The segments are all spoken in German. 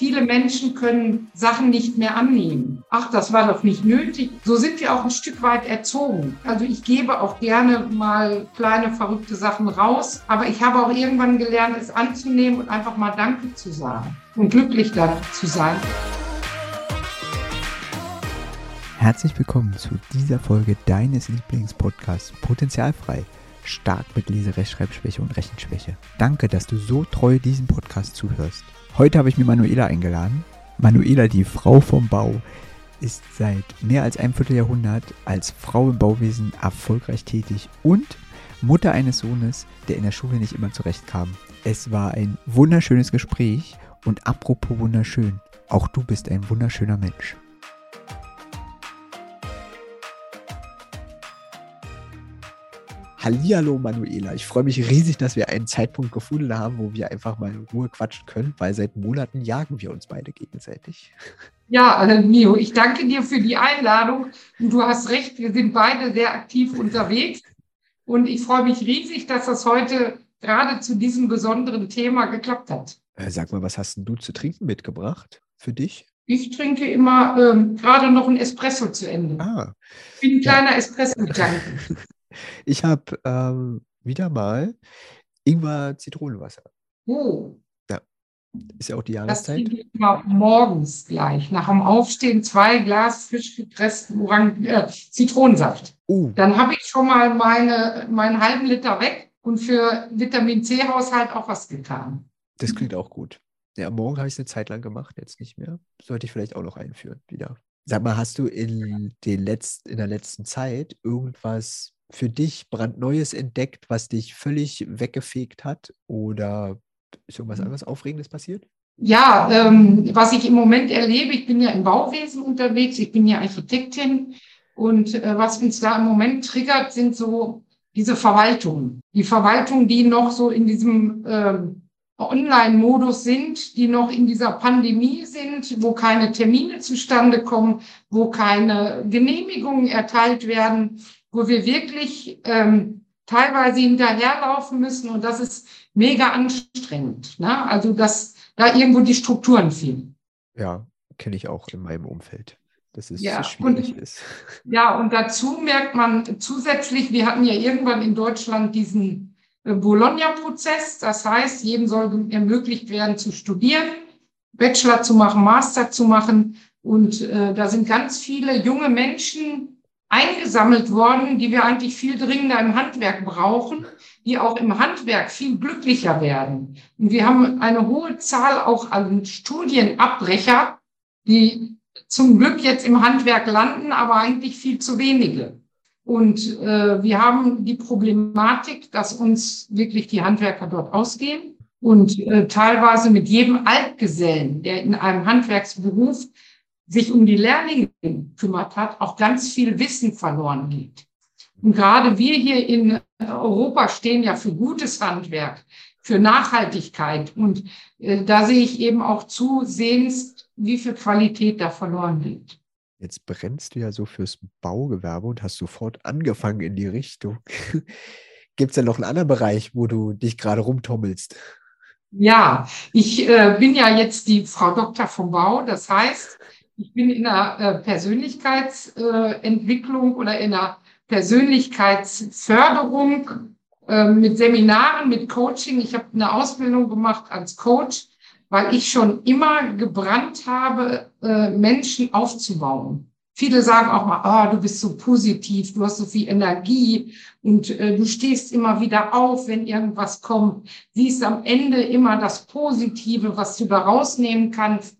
Viele Menschen können Sachen nicht mehr annehmen. Ach, das war doch nicht nötig. So sind wir auch ein Stück weit erzogen. Also ich gebe auch gerne mal kleine verrückte Sachen raus, aber ich habe auch irgendwann gelernt, es anzunehmen und einfach mal Danke zu sagen und glücklich da zu sein. Herzlich willkommen zu dieser Folge deines Lieblingspodcasts Potenzialfrei. Stark mit Lese, Rechtschreibschwäche und Rechenschwäche. Danke, dass du so treu diesem Podcast zuhörst. Heute habe ich mir Manuela eingeladen. Manuela, die Frau vom Bau, ist seit mehr als einem Vierteljahrhundert als Frau im Bauwesen erfolgreich tätig und Mutter eines Sohnes, der in der Schule nicht immer zurechtkam. Es war ein wunderschönes Gespräch und apropos wunderschön, auch du bist ein wunderschöner Mensch. Hallihallo Manuela, ich freue mich riesig, dass wir einen Zeitpunkt gefunden haben, wo wir einfach mal in Ruhe quatschen können, weil seit Monaten jagen wir uns beide gegenseitig. Ja, äh, Mio, ich danke dir für die Einladung. Und du hast recht, wir sind beide sehr aktiv unterwegs. Und ich freue mich riesig, dass das heute gerade zu diesem besonderen Thema geklappt hat. Äh, sag mal, was hast du zu trinken mitgebracht für dich? Ich trinke immer ähm, gerade noch ein Espresso zu Ende. Ah. Ich bin ein kleiner ja. Espresso-Tank. Ich habe ähm, wieder mal Ingwer-Zitronenwasser. Oh. Ja. Ist ja auch die Jahreszeit. Das ich immer morgens gleich. Nach dem Aufstehen zwei Glas frisch gepressten Orang äh, Zitronensaft. Uh. Dann habe ich schon mal meine, meinen halben Liter weg und für Vitamin C-Haushalt auch was getan. Das klingt auch gut. Ja, morgen habe ich es eine Zeit lang gemacht, jetzt nicht mehr. Sollte ich vielleicht auch noch einführen wieder. Sag mal, hast du in, den Letz-, in der letzten Zeit irgendwas für dich brandneues entdeckt, was dich völlig weggefegt hat? Oder ist irgendwas mhm. anderes Aufregendes passiert? Ja, ähm, was ich im Moment erlebe, ich bin ja im Bauwesen unterwegs, ich bin ja Architektin und äh, was uns da im Moment triggert, sind so diese Verwaltungen. Die Verwaltungen, die noch so in diesem ähm, Online-Modus sind, die noch in dieser Pandemie sind, wo keine Termine zustande kommen, wo keine Genehmigungen erteilt werden, wo wir wirklich ähm, teilweise hinterherlaufen müssen und das ist mega anstrengend. Ne? Also dass da irgendwo die Strukturen fehlen. Ja, kenne ich auch in meinem Umfeld. Dass es ja, so schwierig und, ist. Ja, und dazu merkt man zusätzlich, wir hatten ja irgendwann in Deutschland diesen äh, Bologna-Prozess. Das heißt, jedem soll ermöglicht werden zu studieren, Bachelor zu machen, Master zu machen. Und äh, da sind ganz viele junge Menschen eingesammelt worden, die wir eigentlich viel dringender im Handwerk brauchen, die auch im Handwerk viel glücklicher werden. Und wir haben eine hohe Zahl auch an Studienabbrecher, die zum Glück jetzt im Handwerk landen, aber eigentlich viel zu wenige. Und äh, wir haben die Problematik, dass uns wirklich die Handwerker dort ausgehen und äh, teilweise mit jedem Altgesellen, der in einem Handwerksberuf sich um die Lehrlinge kümmert hat, auch ganz viel Wissen verloren geht. Und gerade wir hier in Europa stehen ja für gutes Handwerk, für Nachhaltigkeit. Und äh, da sehe ich eben auch zusehends, wie viel Qualität da verloren geht. Jetzt brennst du ja so fürs Baugewerbe und hast sofort angefangen in die Richtung. Gibt es denn noch einen anderen Bereich, wo du dich gerade rumtommelst? Ja, ich äh, bin ja jetzt die Frau Doktor vom Bau. Das heißt, ich bin in der äh, Persönlichkeitsentwicklung oder in der Persönlichkeitsförderung äh, mit Seminaren, mit Coaching. Ich habe eine Ausbildung gemacht als Coach, weil ich schon immer gebrannt habe, äh, Menschen aufzubauen. Viele sagen auch mal, oh, du bist so positiv, du hast so viel Energie und äh, du stehst immer wieder auf, wenn irgendwas kommt. Siehst am Ende immer das Positive, was du da rausnehmen kannst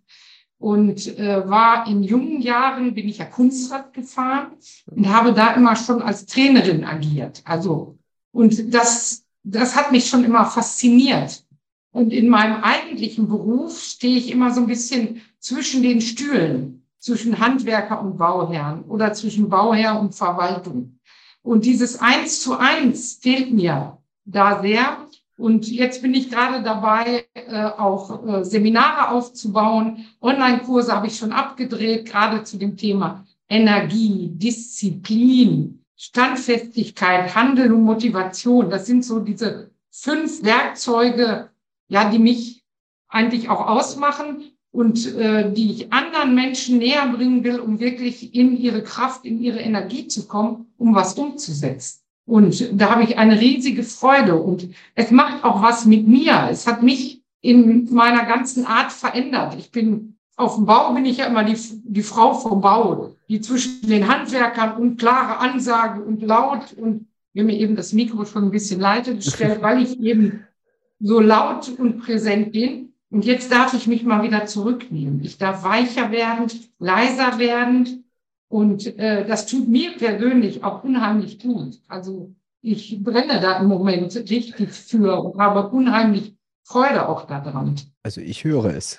und äh, war in jungen Jahren, bin ich ja Kunstrad gefahren und habe da immer schon als Trainerin agiert. Also, und das, das hat mich schon immer fasziniert. Und in meinem eigentlichen Beruf stehe ich immer so ein bisschen zwischen den Stühlen, zwischen Handwerker und Bauherrn oder zwischen Bauherr und Verwaltung. Und dieses Eins zu eins fehlt mir da sehr. Und jetzt bin ich gerade dabei, äh, auch äh, Seminare aufzubauen. Online-Kurse habe ich schon abgedreht, gerade zu dem Thema Energie, Disziplin, Standfestigkeit, Handel und Motivation. Das sind so diese fünf Werkzeuge, ja, die mich eigentlich auch ausmachen und äh, die ich anderen Menschen näher bringen will, um wirklich in ihre Kraft, in ihre Energie zu kommen, um was umzusetzen. Und da habe ich eine riesige Freude und es macht auch was mit mir. Es hat mich in meiner ganzen Art verändert. Ich bin auf dem Bau bin ich ja immer die, die Frau vom Bau, die zwischen den Handwerkern und klare Ansagen und laut und wir mir eben das Mikro schon ein bisschen leiter gestellt, weil ich eben so laut und präsent bin. Und jetzt darf ich mich mal wieder zurücknehmen. Ich darf weicher werden, leiser werden. Und äh, das tut mir persönlich auch unheimlich gut. Also ich brenne da im Moment richtig für und habe unheimlich Freude auch daran. Also ich höre es.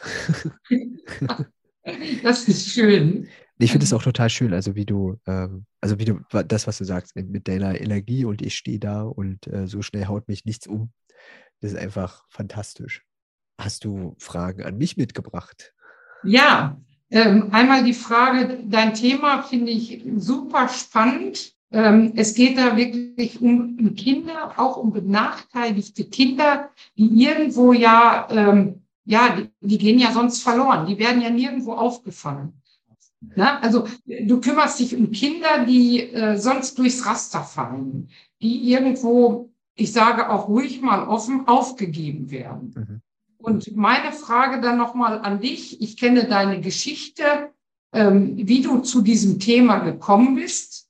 das ist schön. Ich finde es auch total schön, also wie du, ähm, also wie du, das, was du sagst, mit deiner Energie und ich stehe da und äh, so schnell haut mich nichts um. Das ist einfach fantastisch. Hast du Fragen an mich mitgebracht? Ja, einmal die Frage, dein Thema finde ich super spannend. Ähm, es geht da wirklich um, Kinder, auch um benachteiligte Kinder, die irgendwo ja, ähm, ja, die, gehen ja sonst verloren. Die werden ja nirgendwo aufgefangen. Ja, also du kümmerst dich um Kinder, die äh, sonst durchs Raster fallen, die irgendwo, ich sage auch ruhig mal offen, aufgegeben werden. Und meine Frage dann nochmal an dich. Ich kenne deine Geschichte, ähm, wie du zu diesem Thema gekommen bist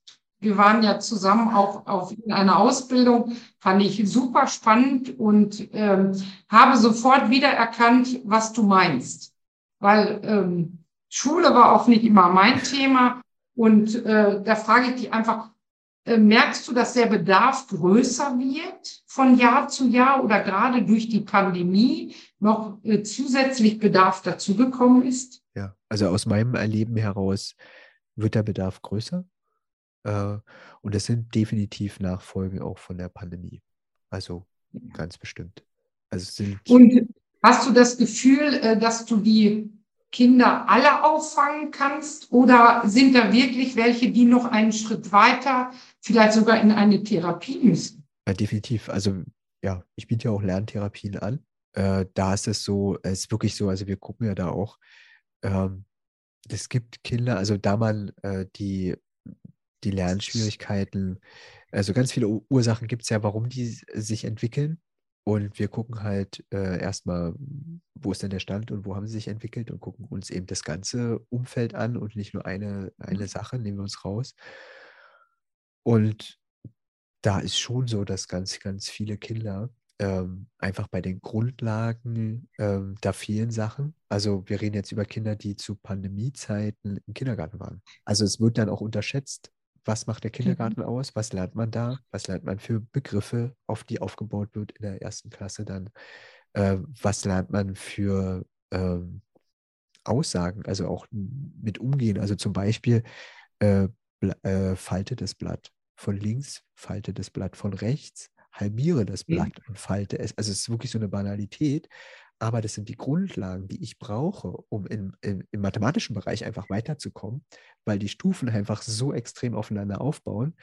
wir waren ja zusammen auch auf einer Ausbildung, fand ich super spannend und ähm, habe sofort wiedererkannt, was du meinst. Weil ähm, Schule war auch nicht immer mein Thema. Und äh, da frage ich dich einfach, merkst du, dass der Bedarf größer wird von Jahr zu Jahr oder gerade durch die Pandemie noch äh, zusätzlich Bedarf dazugekommen ist? Ja, also aus meinem Erleben heraus wird der Bedarf größer. Äh, und es sind definitiv Nachfolgen auch von der Pandemie. Also ganz bestimmt. Also sind und hast du das Gefühl, äh, dass du die Kinder alle auffangen kannst? Oder sind da wirklich welche, die noch einen Schritt weiter, vielleicht sogar in eine Therapie müssen? Ja, definitiv. Also ja, ich biete ja auch Lerntherapien an. Äh, da ist es so, es ist wirklich so, also wir gucken ja da auch, ähm, es gibt Kinder, also da man äh, die die Lernschwierigkeiten. Also ganz viele Ursachen gibt es ja, warum die sich entwickeln. Und wir gucken halt äh, erstmal, wo ist denn der Stand und wo haben sie sich entwickelt und gucken uns eben das ganze Umfeld an und nicht nur eine, eine Sache, nehmen wir uns raus. Und da ist schon so, dass ganz, ganz viele Kinder ähm, einfach bei den Grundlagen, ähm, da fehlen Sachen. Also wir reden jetzt über Kinder, die zu Pandemiezeiten im Kindergarten waren. Also es wird dann auch unterschätzt, was macht der mhm. Kindergarten aus? Was lernt man da? Was lernt man für Begriffe, auf die aufgebaut wird in der ersten Klasse dann? Äh, was lernt man für ähm, Aussagen, also auch mit Umgehen? Also zum Beispiel äh, äh, falte das Blatt von links, falte das Blatt von rechts, halbiere das Blatt mhm. und falte es. Also es ist wirklich so eine Banalität, aber das sind die Grundlagen, die ich brauche, um in, in, im mathematischen Bereich einfach weiterzukommen, weil die Stufen einfach so extrem aufeinander aufbauen.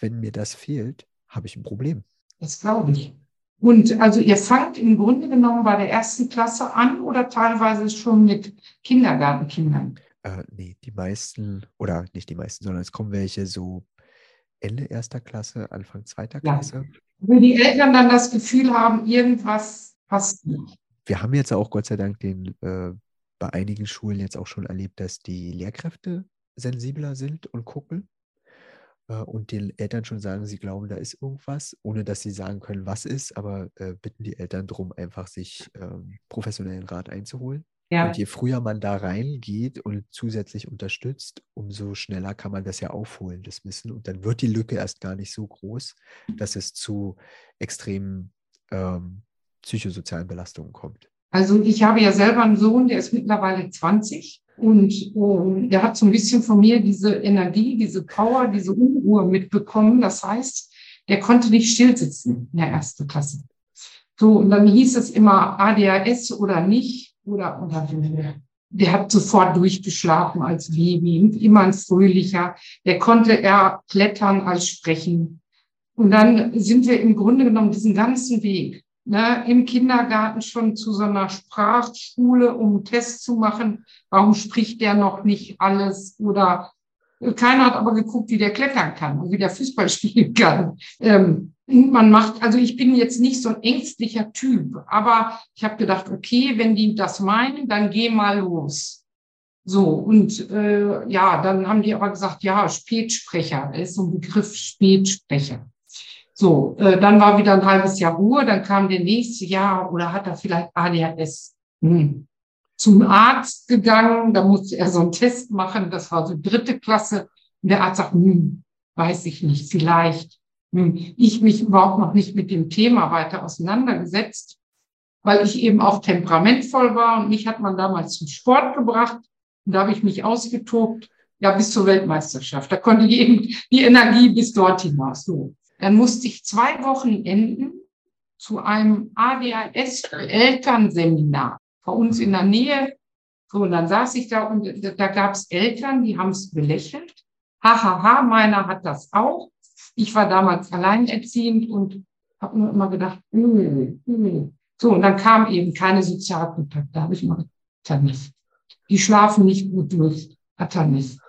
Wenn mir das fehlt, habe ich ein Problem. Das glaube ich. Und also ihr fangt im Grunde genommen bei der ersten Klasse an oder teilweise schon mit Kindergartenkindern? Äh, nee, die meisten, oder nicht die meisten, sondern es kommen welche so Ende erster Klasse, Anfang zweiter Klasse. Ja. Wo die Eltern dann das Gefühl haben, irgendwas passt nicht wir haben jetzt auch Gott sei Dank den, äh, bei einigen Schulen jetzt auch schon erlebt, dass die Lehrkräfte sensibler sind und gucken äh, und den Eltern schon sagen, sie glauben, da ist irgendwas, ohne dass sie sagen können, was ist, aber äh, bitten die Eltern darum, einfach sich ähm, professionellen Rat einzuholen. Ja. Und je früher man da reingeht und zusätzlich unterstützt, umso schneller kann man das ja aufholen, das Wissen. Und dann wird die Lücke erst gar nicht so groß, dass es zu extremen ähm, psychosozialen Belastungen kommt? Also ich habe ja selber einen Sohn, der ist mittlerweile 20 und äh, der hat so ein bisschen von mir diese Energie, diese Power, diese Unruhe mitbekommen. Das heißt, der konnte nicht still sitzen in der ersten Klasse. So, und dann hieß es immer ADHS oder nicht oder, oder der hat sofort durchgeschlafen als Baby, immer ein fröhlicher. Der konnte eher klettern als sprechen. Und dann sind wir im Grunde genommen diesen ganzen Weg ne, im Kindergarten schon zu so einer Sprachschule, um einen Test zu machen. Warum spricht der noch nicht alles? Oder äh, keiner hat aber geguckt, wie der klettern kann und wie der Fußball spielen kann. Ähm, man macht, also ich bin jetzt nicht so ein ängstlicher Typ, aber ich habe gedacht, okay, wenn die das meinen, dann geh mal los. So, und äh, ja, dann haben die aber gesagt, ja, Spätsprecher, ist so ein Begriff Spätsprecher. So, äh, dann war wieder ein halbes Jahr Ruhe, dann kam der nächste Jahr oder hat er vielleicht ADHS. Hm. Zum Arzt gegangen, da musste er so einen Test machen, das war so dritte Klasse. Und der Arzt sagt, hm, weiß ich nicht, vielleicht. Hm. Ich mich überhaupt noch nicht mit dem Thema weiter auseinandergesetzt, weil ich eben auch temperamentvoll war und mich hat man damals zum Sport gebracht. Und da habe ich mich ausgetobt, ja, bis zur Weltmeisterschaft. Da konnte ich eben die Energie bis dorthin hinaus. So. Dann musste ich zwei Wochen enden zu einem ADHS-Elternseminar bei uns in der Nähe. So, und dann saß ich da und da gab es Eltern, die haben es belächelt. Hahaha, ha, ha, meiner hat das auch. Ich war damals alleinerziehend und habe nur immer gedacht, mh, mh. so, und dann kam eben keine Sozialkontakte. Da habe ich gedacht, hat er nicht. Die schlafen nicht gut durch, hat er nicht.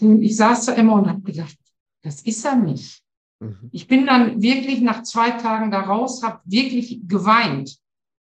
Und ich saß da immer und habe gedacht, das ist er nicht. Mhm. Ich bin dann wirklich nach zwei Tagen da raus, habe wirklich geweint,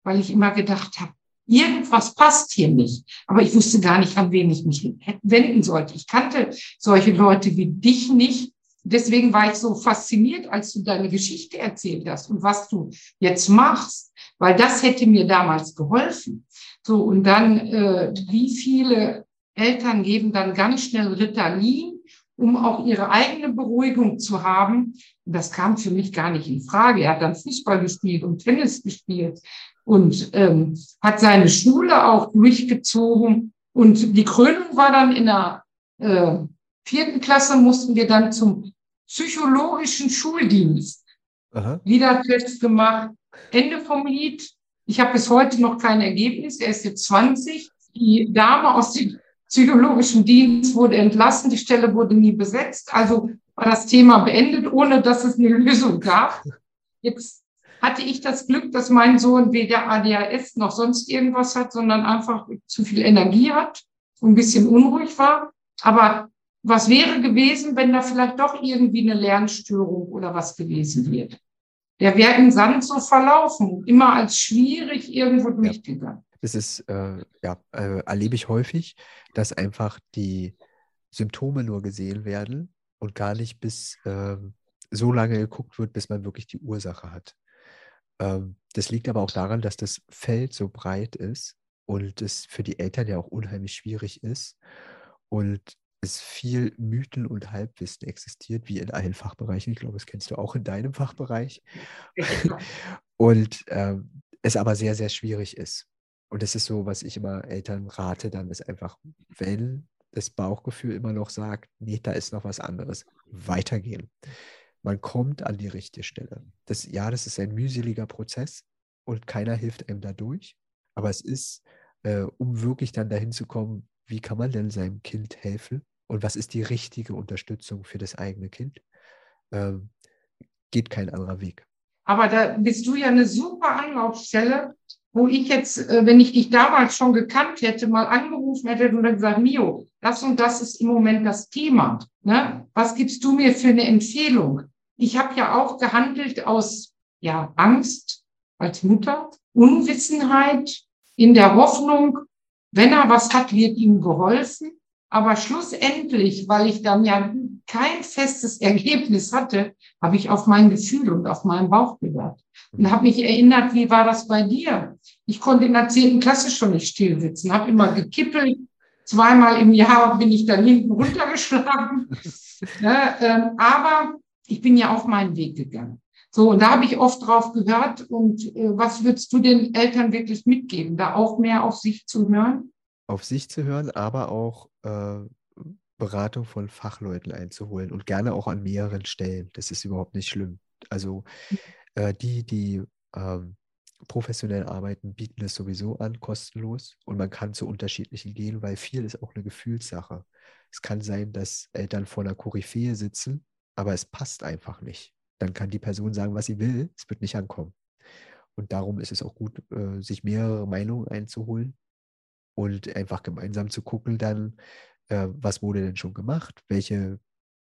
weil ich immer gedacht habe, irgendwas passt hier nicht. Aber ich wusste gar nicht, an wen ich mich wenden sollte. Ich kannte solche Leute wie dich nicht. Deswegen war ich so fasziniert, als du deine Geschichte erzählt hast und was du jetzt machst, weil das hätte mir damals geholfen. So, und dann, äh, wie viele Eltern geben dann ganz schnell Ritalin um auch ihre eigene Beruhigung zu haben. Und das kam für mich gar nicht in Frage. Er hat dann Fußball gespielt und Tennis gespielt und ähm, hat seine Schule auch durchgezogen. Und die Krönung war dann in der äh, vierten Klasse, mussten wir dann zum psychologischen Schuldienst. Aha. Wieder Test gemacht. Ende vom Lied. Ich habe bis heute noch kein Ergebnis. Er ist jetzt 20. Die Dame aus dem psychologischen Dienst wurde entlassen, die Stelle wurde nie besetzt. Also war das Thema beendet, ohne dass es eine Lösung gab. Jetzt hatte ich das Glück, dass mein Sohn weder ADHS noch sonst irgendwas hat, sondern einfach zu viel Energie hat und ein bisschen unruhig war. Aber was wäre gewesen, wenn da vielleicht doch irgendwie eine Lernstörung oder was gewesen wäre? Der wäre im Sand so verlaufen, immer als schwierig irgendwo durchgegangen. Das ist, äh, ja, äh, erlebe ich häufig, dass einfach die Symptome nur gesehen werden und gar nicht bis äh, so lange geguckt wird, bis man wirklich die Ursache hat. Ähm, das liegt aber auch daran, dass das Feld so breit ist und es für die Eltern ja auch unheimlich schwierig ist und es viel Mythen und Halbwissen existiert, wie in allen Fachbereichen. Ich glaube, das kennst du auch in deinem Fachbereich. und ähm, es aber sehr, sehr schwierig ist. Und das ist so, was ich immer Eltern rate, dann ist einfach, wenn das Bauchgefühl immer noch sagt, nee, da ist noch was anderes, weitergehen. Man kommt an die richtige Stelle. Das, ja, das ist ein mühseliger Prozess und keiner hilft einem dadurch. Aber es ist, äh, um wirklich dann dahin zu kommen, wie kann man denn seinem Kind helfen und was ist die richtige Unterstützung für das eigene Kind, ähm, geht kein anderer Weg. Aber da bist du ja eine super Anlaufstelle, wo ich jetzt, äh, wenn ich dich damals schon gekannt hätte, mal angerufen hätte und dann gesagt, Mio, das und das ist im Moment das Thema. Ne? Was gibst du mir für eine Empfehlung? Ich habe ja auch gehandelt aus ja, Angst als Mutter, Unwissenheit, in der Hoffnung, wenn er was hat, wird ihm geholfen. Aber schlussendlich, weil ich dann ja kein festes Ergebnis hatte, habe ich auf mein Gefühl und auf meinen Bauch gehört und habe mich erinnert, wie war das bei dir? Ich konnte in der zehnten Klasse schon nicht still sitzen, habe immer gekippelt. Zweimal im Jahr bin ich dann hinten runtergeschlagen. ja, ähm, aber ich bin ja auf meinen Weg gegangen. So, und da habe ich oft drauf gehört. Und äh, was würdest du den Eltern wirklich mitgeben? Da auch mehr auf sich zu hören? Auf sich zu hören, aber auch äh, Beratung von Fachleuten einzuholen und gerne auch an mehreren Stellen. Das ist überhaupt nicht schlimm. Also äh, die, die ähm, professionell arbeiten, bieten das sowieso an, kostenlos. Und man kann zu unterschiedlichen gehen, weil viel ist auch eine Gefühlssache. Es kann sein, dass Eltern vor einer Koryphäe sitzen, aber es passt einfach nicht. Dann kann die Person sagen, was sie will, es wird nicht ankommen. Und darum ist es auch gut, äh, sich mehrere Meinungen einzuholen und einfach gemeinsam zu gucken, dann, äh, was wurde denn schon gemacht, welche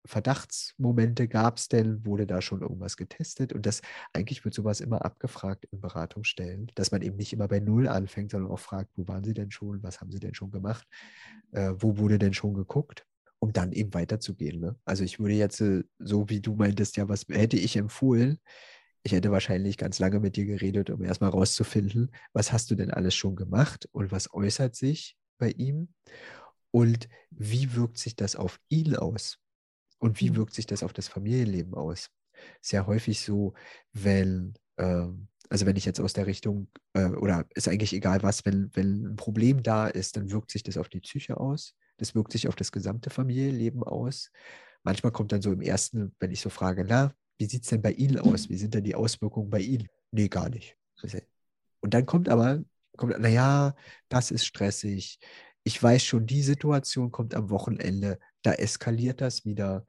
Verdachtsmomente gab es denn, wurde da schon irgendwas getestet? Und das eigentlich wird sowas immer abgefragt in Beratungsstellen, dass man eben nicht immer bei Null anfängt, sondern auch fragt, wo waren Sie denn schon, was haben Sie denn schon gemacht, äh, wo wurde denn schon geguckt? um dann eben weiterzugehen. Ne? Also ich würde jetzt, äh, so wie du meintest, ja, was hätte ich empfohlen? Ich hätte wahrscheinlich ganz lange mit dir geredet, um erstmal rauszufinden, was hast du denn alles schon gemacht und was äußert sich bei ihm und wie wirkt sich das auf ihn aus und wie mhm. wirkt sich das auf das Familienleben aus. Sehr häufig so, wenn, äh, also wenn ich jetzt aus der Richtung, äh, oder ist eigentlich egal was, wenn, wenn ein Problem da ist, dann wirkt sich das auf die Psyche aus das wirkt sich auf das gesamte Familienleben aus. Manchmal kommt dann so im ersten, wenn ich so frage, na, wie sieht es denn bei Ihnen aus? Wie sind denn die Auswirkungen bei Ihnen? Nee, gar nicht. Und dann kommt aber, kommt, naja, das ist stressig. Ich weiß schon, die Situation kommt am Wochenende, da eskaliert das wieder.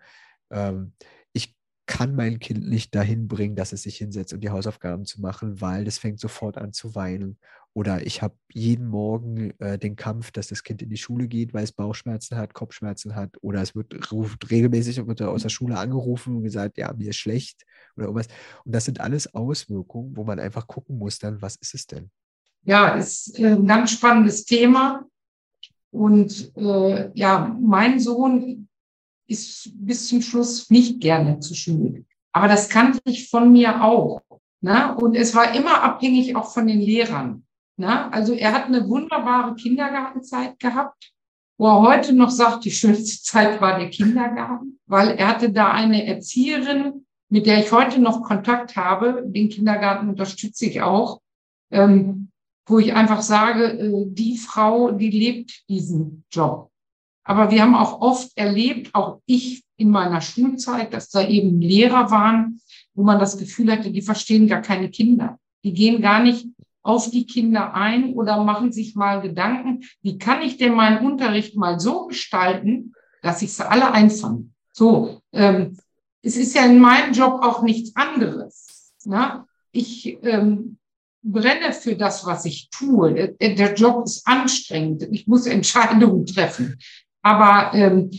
Ähm, ich kann mein Kind nicht dahin bringen, dass es sich hinsetzt um die Hausaufgaben zu machen, weil das fängt sofort an zu weinen. Oder ich habe jeden Morgen äh, den Kampf, dass das Kind in die Schule geht, weil es Bauchschmerzen hat, Kopfschmerzen hat. Oder es wird ruft regelmäßig wird aus der Schule angerufen und gesagt, ja, mir ist schlecht oder irgendwas. Und das sind alles Auswirkungen, wo man einfach gucken muss, dann, was ist es denn? Ja, ist äh, ein ganz spannendes Thema. Und äh, ja, mein Sohn ist bis zum Schluss nicht gerne zur Schule. Aber das kannte ich von mir auch. Ne? Und es war immer abhängig auch von den Lehrern. Na, also er hat eine wunderbare Kindergartenzeit gehabt, wo er heute noch sagt, die schönste Zeit war der Kindergarten, weil er hatte da eine Erzieherin, mit der ich heute noch Kontakt habe. Den Kindergarten unterstütze ich auch, ähm, wo ich einfach sage, äh, die Frau, die lebt diesen Job. Aber wir haben auch oft erlebt, auch ich in meiner Schulzeit, dass da eben Lehrer waren, wo man das Gefühl hatte, die verstehen gar keine Kinder. Die gehen gar nicht auf die Kinder ein oder machen sich mal Gedanken, wie kann ich denn meinen Unterricht mal so gestalten, dass ich sie alle einfange. So, ähm, es ist ja in meinem Job auch nichts anderes. Ne? Ich ähm, brenne für das, was ich tue. Der, der, Job ist anstrengend. Ich muss Entscheidungen treffen. Aber ähm,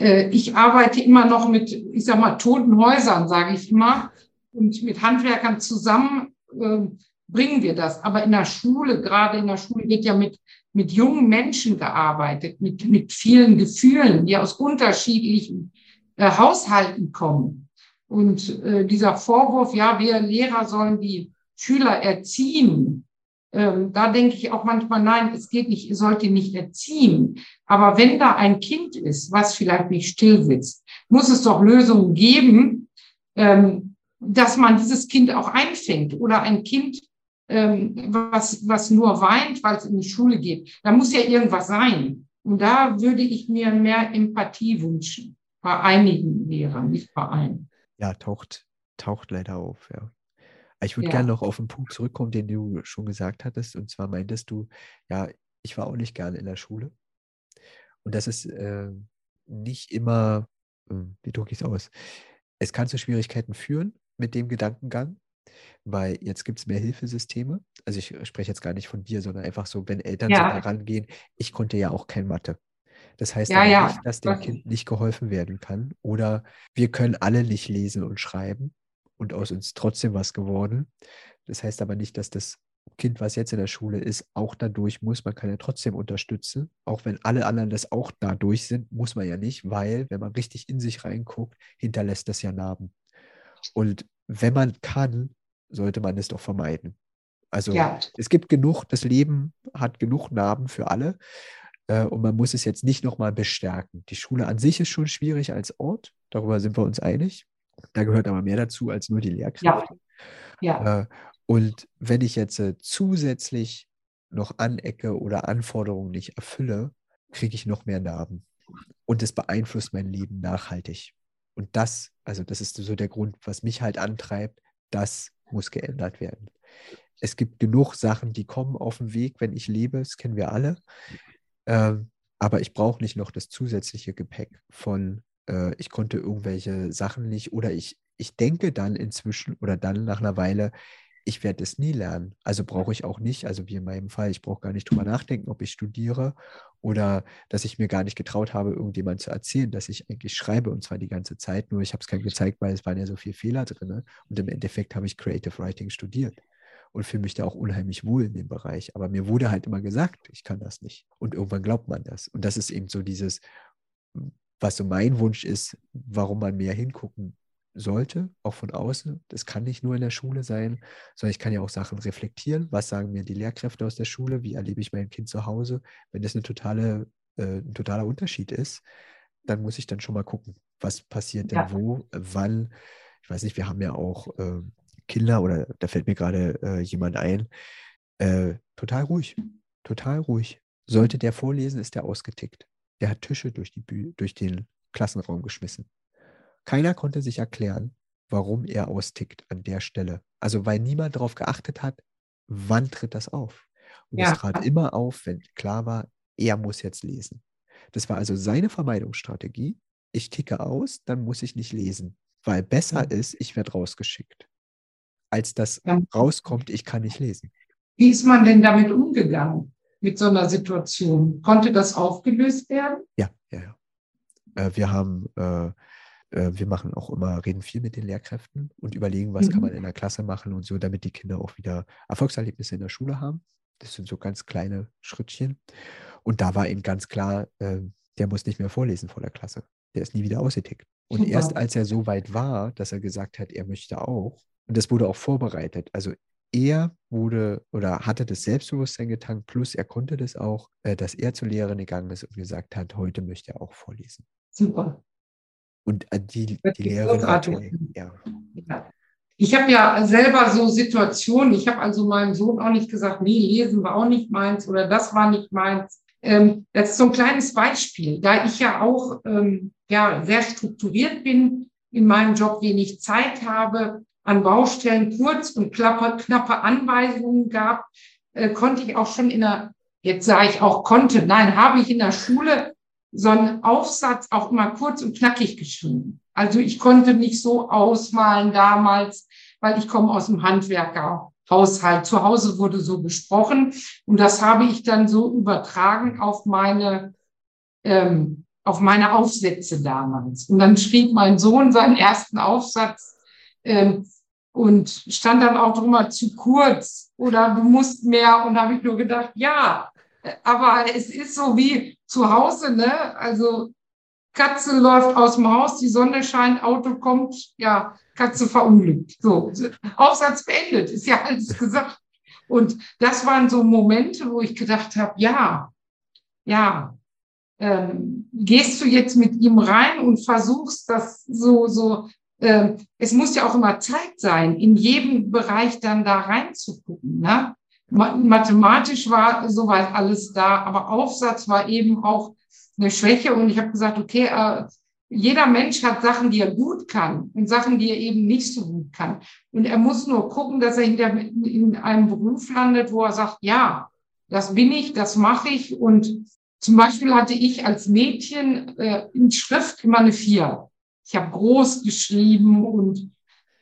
äh, ich arbeite immer noch mit, ich sag mal, toten Häusern, sage ich immer, und mit Handwerkern zusammen. Äh, bringen wir das. Aber in der Schule, gerade in der Schule wird ja mit, mit jungen Menschen gearbeitet, mit, mit vielen Gefühlen, die aus unterschiedlichen äh, Haushalten kommen. Und äh, dieser Vorwurf, ja, wir Lehrer sollen die Schüler erziehen, ähm, da denke ich auch manchmal, nein, es geht nicht, ihr sollt ihn nicht erziehen. Aber wenn da ein Kind ist, was vielleicht nicht still sitzt, muss es doch Lösungen geben, ähm, dass man dieses Kind auch einfängt oder ein Kind, ähm, was, was nur weint, weil es in die Schule geht. Da muss ja irgendwas sein. Und da würde ich mir mehr Empathie wünschen. Bei einigen Lehrern, nicht bei allen. Ja, taucht, taucht leider auf, ja. Ich würde ja. gerne noch auf einen Punkt zurückkommen, den du schon gesagt hattest. Und zwar meintest du, ja, ich war auch nicht gerne in der Schule. Und das ist äh, nicht immer, äh, wie drücke ich es aus? Es kann zu Schwierigkeiten führen mit dem Gedankengang, weil jetzt gibt es mehr Hilfesysteme. Also ich spreche jetzt gar nicht von dir, sondern einfach so, wenn Eltern ja. so herangehen, ich konnte ja auch kein Mathe. Das heißt ja, ja. nicht, dass dem? Kind nicht geholfen werden kann. Oder wir können alle nicht lesen und schreiben und aus uns trotzdem was geworden. Das heißt aber nicht, dass das Kind, was jetzt in der Schule ist, auch dadurch muss. Man kann ja trotzdem unterstützen. Auch wenn alle anderen das auch dadurch sind, muss man ja nicht, weil, wenn man richtig in sich reinguckt, hinterlässt das ja Narben. Und wenn man kann, sollte man es doch vermeiden. Also ja. es gibt genug, das Leben hat genug Narben für alle äh, und man muss es jetzt nicht nochmal bestärken. Die Schule an sich ist schon schwierig als Ort, darüber sind wir uns einig. Da gehört aber mehr dazu als nur die Lehrkräfte. Ja. ja. Äh, und wenn ich jetzt äh, zusätzlich noch Anecke oder Anforderungen nicht erfülle, kriege ich noch mehr Narben. Und es beeinflusst mein Leben nachhaltig. Und das, also das ist so der Grund, was mich halt antreibt, das muss geändert werden. Es gibt genug Sachen, die kommen auf den Weg, wenn ich lebe, das kennen wir alle. Ähm, aber ich brauche nicht noch das zusätzliche Gepäck von, äh, ich konnte irgendwelche Sachen nicht oder ich, ich denke dann inzwischen oder dann nach einer Weile, ich werde es nie lernen. Also brauche ich auch nicht, also wie in meinem Fall, ich brauche gar nicht drüber nachdenken, ob ich studiere oder dass ich mir gar nicht getraut habe, irgendjemand zu erzählen, dass ich eigentlich schreibe und zwar die ganze Zeit. Nur ich habe es keinem gezeigt, weil es waren ja so viele Fehler drin. Und im Endeffekt habe ich Creative Writing studiert und fühle mich da auch unheimlich wohl in dem Bereich. Aber mir wurde halt immer gesagt, ich kann das nicht. Und irgendwann glaubt man das. Und das ist eben so dieses, was so mein Wunsch ist, warum man mehr hingucken sollte, auch von außen. Das kann nicht nur in der Schule sein, sondern ich kann ja auch Sachen reflektieren. Was sagen mir die Lehrkräfte aus der Schule? Wie erlebe ich mein Kind zu Hause? Wenn das eine totale, äh, ein totaler Unterschied ist, dann muss ich dann schon mal gucken, was passiert denn ja. wo, wann. Ich weiß nicht, wir haben ja auch äh, Kinder oder da fällt mir gerade äh, jemand ein. Äh, total ruhig, total ruhig. Sollte der vorlesen, ist der ausgetickt. Der hat Tische durch, die durch den Klassenraum geschmissen. Keiner konnte sich erklären, warum er austickt an der Stelle. Also weil niemand darauf geachtet hat, wann tritt das auf. Und ja. es trat immer auf, wenn klar war, er muss jetzt lesen. Das war also seine Vermeidungsstrategie. Ich ticke aus, dann muss ich nicht lesen, weil besser ja. ist, ich werde rausgeschickt, als dass ja. rauskommt, ich kann nicht lesen. Wie ist man denn damit umgegangen, mit so einer Situation? Konnte das aufgelöst werden? Ja, ja, ja. Äh, wir haben äh, äh, wir machen auch immer, reden viel mit den Lehrkräften und überlegen, was mhm. kann man in der Klasse machen und so, damit die Kinder auch wieder Erfolgserlebnisse in der Schule haben. Das sind so ganz kleine Schrittchen. Und da war eben ganz klar, äh, der muss nicht mehr vorlesen vor der Klasse. Der ist nie wieder ausgetickt. Und Super. erst als er so weit war, dass er gesagt hat, er möchte auch, und das wurde auch vorbereitet. Also er wurde oder hatte das Selbstbewusstsein getankt, plus er konnte das auch, äh, dass er zur Lehrerin gegangen ist und gesagt hat, heute möchte er auch vorlesen. Super. Und äh, die, die Lehrerin okay, ja. ja. Ich habe ja selber so Situationen, ich habe also meinem Sohn auch nicht gesagt, nee, lesen war auch nicht meins oder das war nicht meins. Ähm, das ist so ein kleines Beispiel, da ich ja auch ähm, ja, sehr strukturiert bin, in meinem Job wenig Zeit habe, an Baustellen kurz und knappe, Anweisungen gab, äh, konnte ich auch schon in der, jetzt sage ich auch konnte, nein, habe ich in der Schule so einen Aufsatz auch immer kurz und knackig geschrieben. Also ich konnte nicht so ausmalen damals, weil ich komme aus dem Handwerkerhaushalt. Zu Hause wurde so gesprochen und das habe ich dann so übertragen auf meine ähm, auf meine Aufsätze damals. Und dann schrieb mein Sohn seinen ersten Aufsatz ähm, und stand dann auch drüber zu kurz oder du musst mehr. Und habe ich nur gedacht, ja, aber es ist so wie zu Hause, ne? Also Katze läuft aus dem Haus, die Sonne scheint, Auto kommt, ja, Katze verunglückt. So, Aufsatz beendet, ist ja alles gesagt. Und das waren so Momente, wo ich gedacht habe, ja, ja, ähm, gehst du jetzt mit ihm rein und versuchst das so, so, äh, es muss ja auch immer Zeit sein, in jedem Bereich dann da reinzugucken. Ne? Mathematisch war soweit alles da, aber Aufsatz war eben auch eine Schwäche. Und ich habe gesagt, okay, äh, jeder Mensch hat Sachen, die er gut kann und Sachen, die er eben nicht so gut kann. Und er muss nur gucken, dass er in einem Beruf landet, wo er sagt, ja, das bin ich, das mache ich. Und zum Beispiel hatte ich als Mädchen äh, in Schrift immer eine Vier. Ich habe groß geschrieben und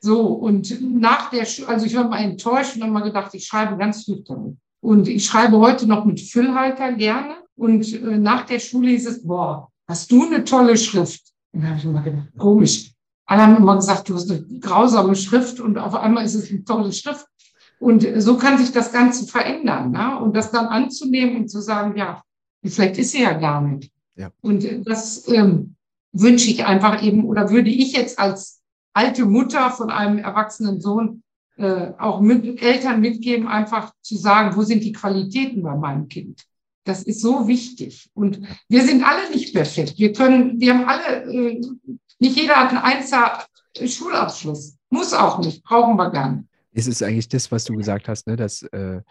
so, und nach der, also ich war mal enttäuscht und habe mal gedacht, ich schreibe ganz damit. Und ich schreibe heute noch mit Füllhalter gerne. Und äh, nach der Schule hieß es, boah, hast du eine tolle Schrift? Und da habe ich immer gedacht, komisch. Alle haben immer gesagt, du hast eine grausame Schrift und auf einmal ist es eine tolle Schrift. Und so kann sich das Ganze verändern. Ne? Und das dann anzunehmen und zu sagen, ja, vielleicht ist sie ja gar nicht. Ja. Und das ähm, wünsche ich einfach eben, oder würde ich jetzt als alte Mutter von einem erwachsenen Sohn äh, auch mit, Eltern mitgeben, einfach zu sagen, wo sind die Qualitäten bei meinem Kind? Das ist so wichtig. Und wir sind alle nicht perfekt. Wir können, wir haben alle, äh, nicht jeder hat einen Einser Schulabschluss. Muss auch nicht, brauchen wir gar nicht. Es ist eigentlich das, was du gesagt hast, ne, dass äh,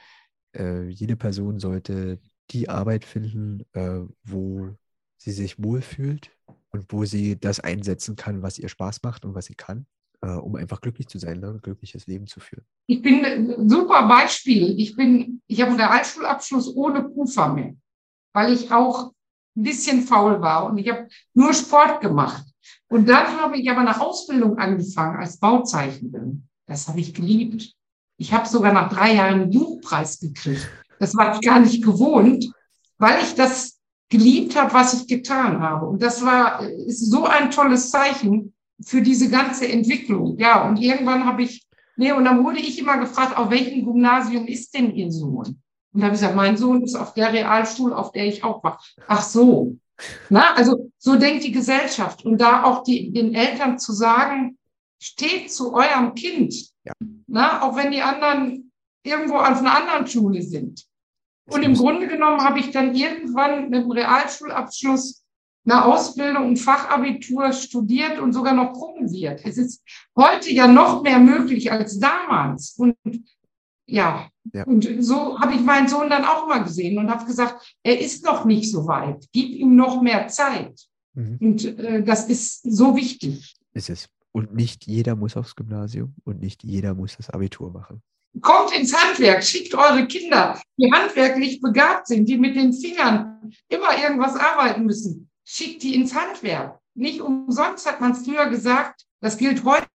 äh, jede Person sollte die Arbeit finden, äh, wo sie sich wohlfühlt und wo sie das einsetzen kann, was ihr Spaß macht und was sie kann, äh, um einfach glücklich zu sein, ne? ein glückliches Leben zu führen. Ich bin ein super Beispiel. Ich bin, ich habe einen Realschulabschluss ohne Puffer mehr, weil ich auch ein bisschen faul war und ich habe nur Sport gemacht. Und dann habe ich aber eine Ausbildung angefangen als Bauzeichnerin. Das habe ich geliebt. Ich habe sogar nach drei Jahren einen Buchpreis gekriegt. Das war ich gar nicht gewohnt, weil ich das geliebt habe, was ich getan habe. Und das war ist so ein tolles Zeichen für diese ganze Entwicklung. Ja, und irgendwann habe ich, nee, und dann wurde ich immer gefragt, auf welchem Gymnasium ist denn Ihr Sohn? Und da habe ich gesagt, mein Sohn ist auf der Realschule, auf der ich auch war. Ach so. Na, also so denkt die Gesellschaft. Und da auch die, den Eltern zu sagen, steht zu eurem Kind. Ja. Na, auch wenn die anderen irgendwo auf einer anderen Schule sind. Und im Grunde genommen habe ich dann irgendwann mit dem Realschulabschluss eine Ausbildung, ein Fachabitur studiert und sogar noch promoviert. Es ist heute ja noch mehr möglich als damals. Und ja, ja. und so habe ich meinen Sohn dann auch mal gesehen und habe gesagt, er ist noch nicht so weit. Gib ihm noch mehr Zeit. Mhm. Und äh, das ist so wichtig. Ist es. Und nicht jeder muss aufs Gymnasium und nicht jeder muss das Abitur machen. Kommt ins Handwerk, schickt eure Kinder, die handwerklich begabt sind, die mit den Fingern immer irgendwas arbeiten müssen. Schickt die ins Handwerk. Nicht umsonst hat man früher gesagt, das gilt heute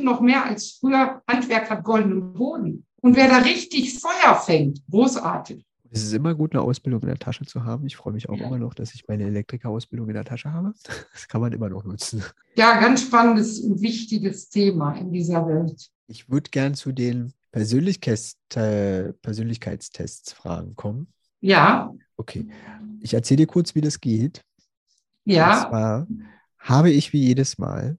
noch mehr als früher, Handwerk hat goldenen Boden. Und wer da richtig Feuer fängt, großartig. Es ist immer gut, eine Ausbildung in der Tasche zu haben. Ich freue mich auch ja. immer noch, dass ich meine Elektrikerausbildung in der Tasche habe. Das kann man immer noch nutzen. Ja, ganz spannendes und wichtiges Thema in dieser Welt. Ich würde gern zu den Persönlichkeits Persönlichkeitstests Fragen kommen. Ja. Okay. Ich erzähle dir kurz, wie das geht. Ja. Und zwar habe ich wie jedes Mal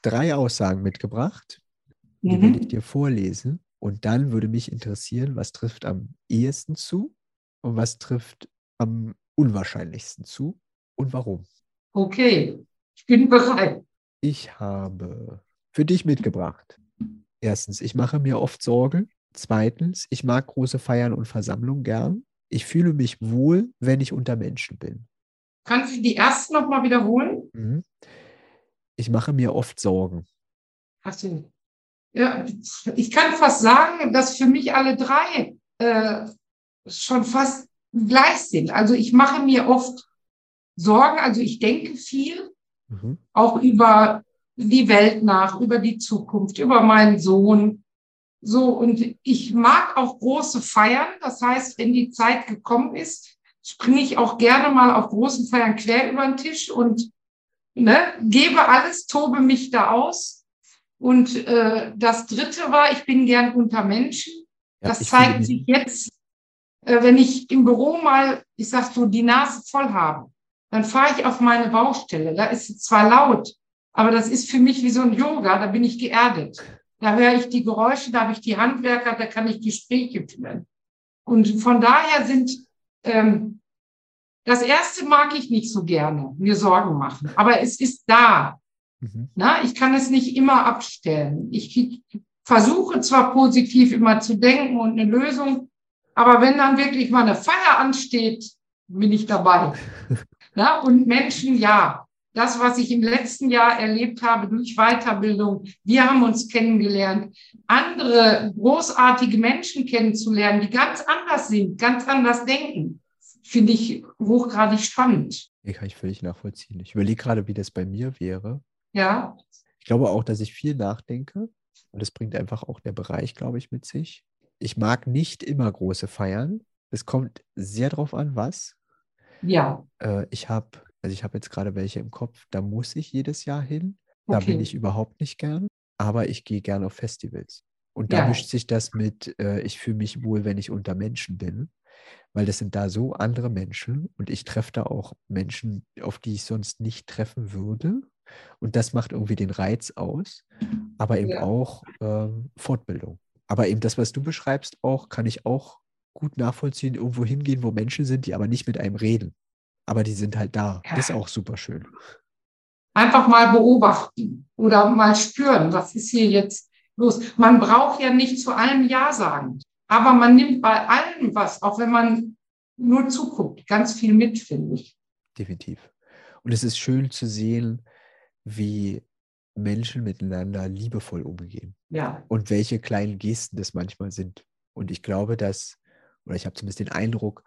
drei Aussagen mitgebracht, die mhm. will ich dir vorlesen. Und dann würde mich interessieren, was trifft am ehesten zu und was trifft am unwahrscheinlichsten zu und warum. Okay, ich bin bereit. Ich habe für dich mitgebracht. Erstens, ich mache mir oft Sorgen. Zweitens, ich mag große Feiern und Versammlungen gern. Ich fühle mich wohl, wenn ich unter Menschen bin. Kannst du die erste nochmal wiederholen? Mhm. Ich mache mir oft Sorgen. Ach so. Ja, ich kann fast sagen, dass für mich alle drei äh, schon fast gleich sind. Also ich mache mir oft Sorgen, also ich denke viel, mhm. auch über die Welt nach, über die Zukunft, über meinen Sohn. So, und ich mag auch große Feiern. Das heißt, wenn die Zeit gekommen ist, springe ich auch gerne mal auf großen Feiern quer über den Tisch und ne, gebe alles, tobe mich da aus. Und äh, das Dritte war, ich bin gern unter Menschen. Ja, das zeigt sich jetzt, äh, wenn ich im Büro mal, ich sag so, die Nase voll habe, dann fahre ich auf meine Baustelle. Da ist es zwar laut, aber das ist für mich wie so ein Yoga, da bin ich geerdet. Da höre ich die Geräusche, da habe ich die Handwerker, da kann ich Gespräche führen. Und von daher sind, ähm, das erste mag ich nicht so gerne, mir Sorgen machen, aber es ist da. Mhm. Na, ich kann es nicht immer abstellen. Ich versuche zwar positiv immer zu denken und eine Lösung, aber wenn dann wirklich mal eine Feier ansteht, bin ich dabei. Na, und Menschen, ja, das, was ich im letzten Jahr erlebt habe durch Weiterbildung, wir haben uns kennengelernt, andere großartige Menschen kennenzulernen, die ganz anders sind, ganz anders denken, finde ich hochgradig spannend. Nee, kann ich völlig nachvollziehen. Ich überlege gerade, wie das bei mir wäre. Ja. Ich glaube auch, dass ich viel nachdenke. Und das bringt einfach auch der Bereich, glaube ich, mit sich. Ich mag nicht immer große Feiern. Es kommt sehr drauf an, was. Ja. Äh, ich habe, also ich habe jetzt gerade welche im Kopf, da muss ich jedes Jahr hin. Da okay. bin ich überhaupt nicht gern. Aber ich gehe gerne auf Festivals. Und da ja. mischt sich das mit, äh, ich fühle mich wohl, wenn ich unter Menschen bin, weil das sind da so andere Menschen und ich treffe da auch Menschen, auf die ich sonst nicht treffen würde. Und das macht irgendwie den Reiz aus, aber eben ja. auch ähm, Fortbildung. Aber eben das, was du beschreibst, auch kann ich auch gut nachvollziehen, irgendwo hingehen, wo Menschen sind, die aber nicht mit einem reden. Aber die sind halt da. Ja. Das ist auch super schön. Einfach mal beobachten oder mal spüren, was ist hier jetzt los. Man braucht ja nicht zu allem Ja sagen, aber man nimmt bei allem was, auch wenn man nur zuguckt, ganz viel mit, finde ich. Definitiv. Und es ist schön zu sehen, wie Menschen miteinander liebevoll umgehen. Ja. Und welche kleinen Gesten das manchmal sind. Und ich glaube, dass, oder ich habe zumindest den Eindruck,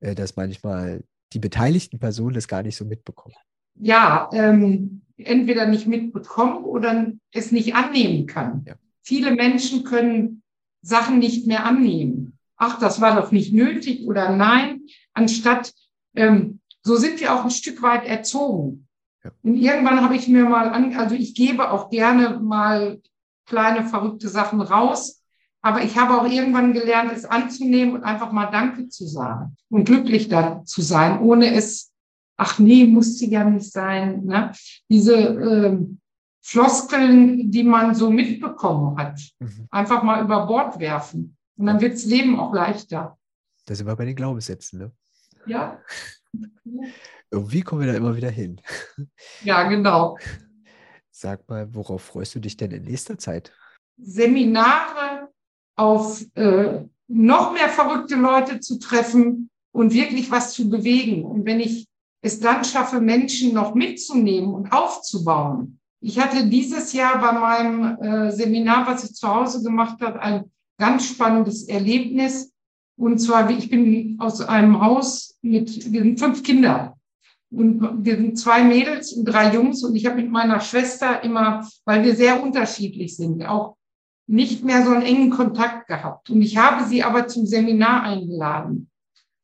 äh, dass manchmal die beteiligten Personen das gar nicht so mitbekommen. Ja, ähm, entweder nicht mitbekommen oder es nicht annehmen kann. Ja. Viele Menschen können Sachen nicht mehr annehmen. Ach, das war doch nicht nötig oder nein, anstatt, ähm, so sind wir auch ein Stück weit erzogen. Ja. Und irgendwann habe ich mir mal an, also ich gebe auch gerne mal kleine verrückte Sachen raus, aber ich habe auch irgendwann gelernt, es anzunehmen und einfach mal Danke zu sagen und glücklich da zu sein, ohne es, ach nee, musste ja nicht sein. Ne? Diese äh, Floskeln, die man so mitbekommen hat, mhm. einfach mal über Bord werfen. Und dann wird das Leben auch leichter. Da sind wir bei den Glaubenssätzen, ne? Ja. Irgendwie kommen wir da immer wieder hin. Ja, genau. Sag mal, worauf freust du dich denn in nächster Zeit? Seminare auf äh, noch mehr verrückte Leute zu treffen und wirklich was zu bewegen. Und wenn ich es dann schaffe, Menschen noch mitzunehmen und aufzubauen. Ich hatte dieses Jahr bei meinem äh, Seminar, was ich zu Hause gemacht habe, ein ganz spannendes Erlebnis. Und zwar, ich bin aus einem Haus mit, wir sind fünf Kinder. Und wir sind zwei Mädels und drei Jungs. Und ich habe mit meiner Schwester immer, weil wir sehr unterschiedlich sind, auch nicht mehr so einen engen Kontakt gehabt. Und ich habe sie aber zum Seminar eingeladen.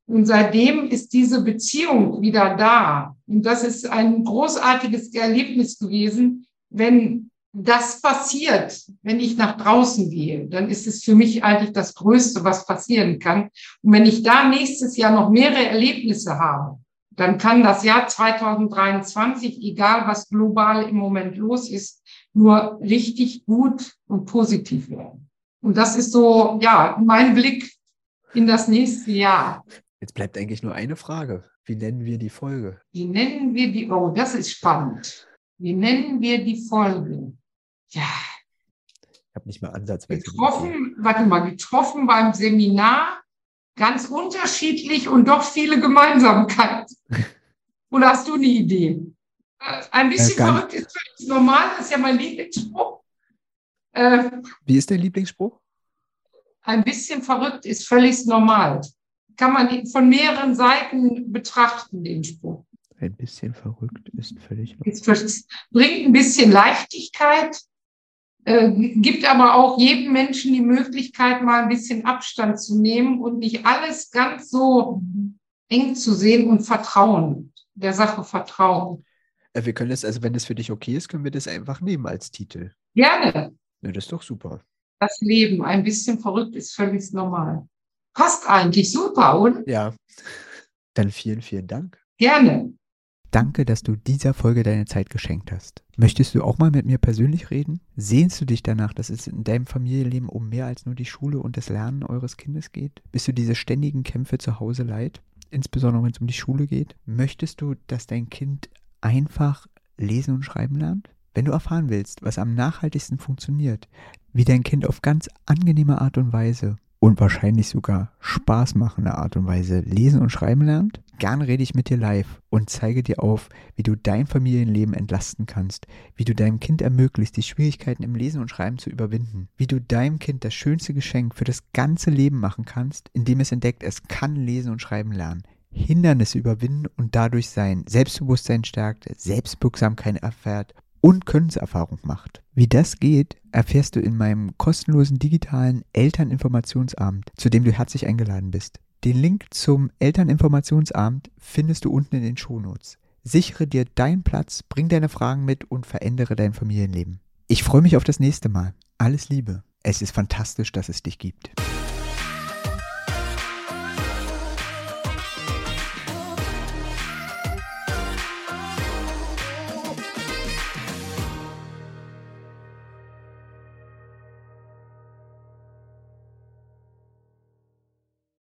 Und seitdem ist diese Beziehung wieder da. Und das ist ein großartiges Erlebnis gewesen, wenn das passiert, wenn ich nach draußen gehe, dann ist es für mich eigentlich das Größte, was passieren kann. Und wenn ich da nächstes Jahr noch mehrere Erlebnisse habe, dann kann das Jahr 2023, egal was global im Moment los ist, nur richtig gut und positiv werden. Und das ist so, ja, mein Blick in das nächste Jahr. Jetzt bleibt eigentlich nur eine Frage. Wie nennen wir die Folge? Wie nennen wir die, oh, das ist spannend. Wie nennen wir die Folge? ja, ich habe nicht mal ansatzweise. Getroffen, warte mal, getroffen beim Seminar, ganz unterschiedlich und doch viele Gemeinsamkeiten. Oder hast du eine Idee? Ein bisschen verrückt ist völlig normal, das ist ja mein Lieblingsspruch. Äh, Wie ist dein Lieblingsspruch? Ein bisschen verrückt ist völlig normal. Kann man von mehreren Seiten betrachten, den Spruch. Ein bisschen verrückt ist völlig normal. Es bringt ein bisschen Leichtigkeit, äh, gibt aber auch jedem Menschen die Möglichkeit, mal ein bisschen Abstand zu nehmen und nicht alles ganz so eng zu sehen und vertrauen, der Sache vertrauen. Äh, wir können es, also wenn es für dich okay ist, können wir das einfach nehmen als Titel. Gerne. Ja, das ist doch super. Das Leben, ein bisschen verrückt, ist völlig normal. Passt eigentlich super, oder? Ja. Dann vielen, vielen Dank. Gerne. Danke, dass du dieser Folge deine Zeit geschenkt hast. Möchtest du auch mal mit mir persönlich reden? Sehnst du dich danach, dass es in deinem Familienleben um mehr als nur die Schule und das Lernen eures Kindes geht? Bist du diese ständigen Kämpfe zu Hause leid? Insbesondere wenn es um die Schule geht? Möchtest du, dass dein Kind einfach lesen und schreiben lernt? Wenn du erfahren willst, was am nachhaltigsten funktioniert, wie dein Kind auf ganz angenehme Art und Weise und wahrscheinlich sogar spaßmachende Art und Weise lesen und schreiben lernt, gern rede ich mit dir live und zeige dir auf, wie du dein Familienleben entlasten kannst, wie du deinem Kind ermöglicht, die Schwierigkeiten im Lesen und Schreiben zu überwinden, wie du deinem Kind das schönste Geschenk für das ganze Leben machen kannst, indem es entdeckt, es kann lesen und schreiben lernen. Hindernisse überwinden und dadurch sein Selbstbewusstsein stärkt, Selbstwirksamkeit erfährt und Könnenserfahrung macht. Wie das geht, erfährst du in meinem kostenlosen digitalen Elterninformationsabend, zu dem du herzlich eingeladen bist. Den Link zum Elterninformationsabend findest du unten in den Shownotes. Sichere dir deinen Platz, bring deine Fragen mit und verändere dein Familienleben. Ich freue mich auf das nächste Mal. Alles Liebe. Es ist fantastisch, dass es dich gibt.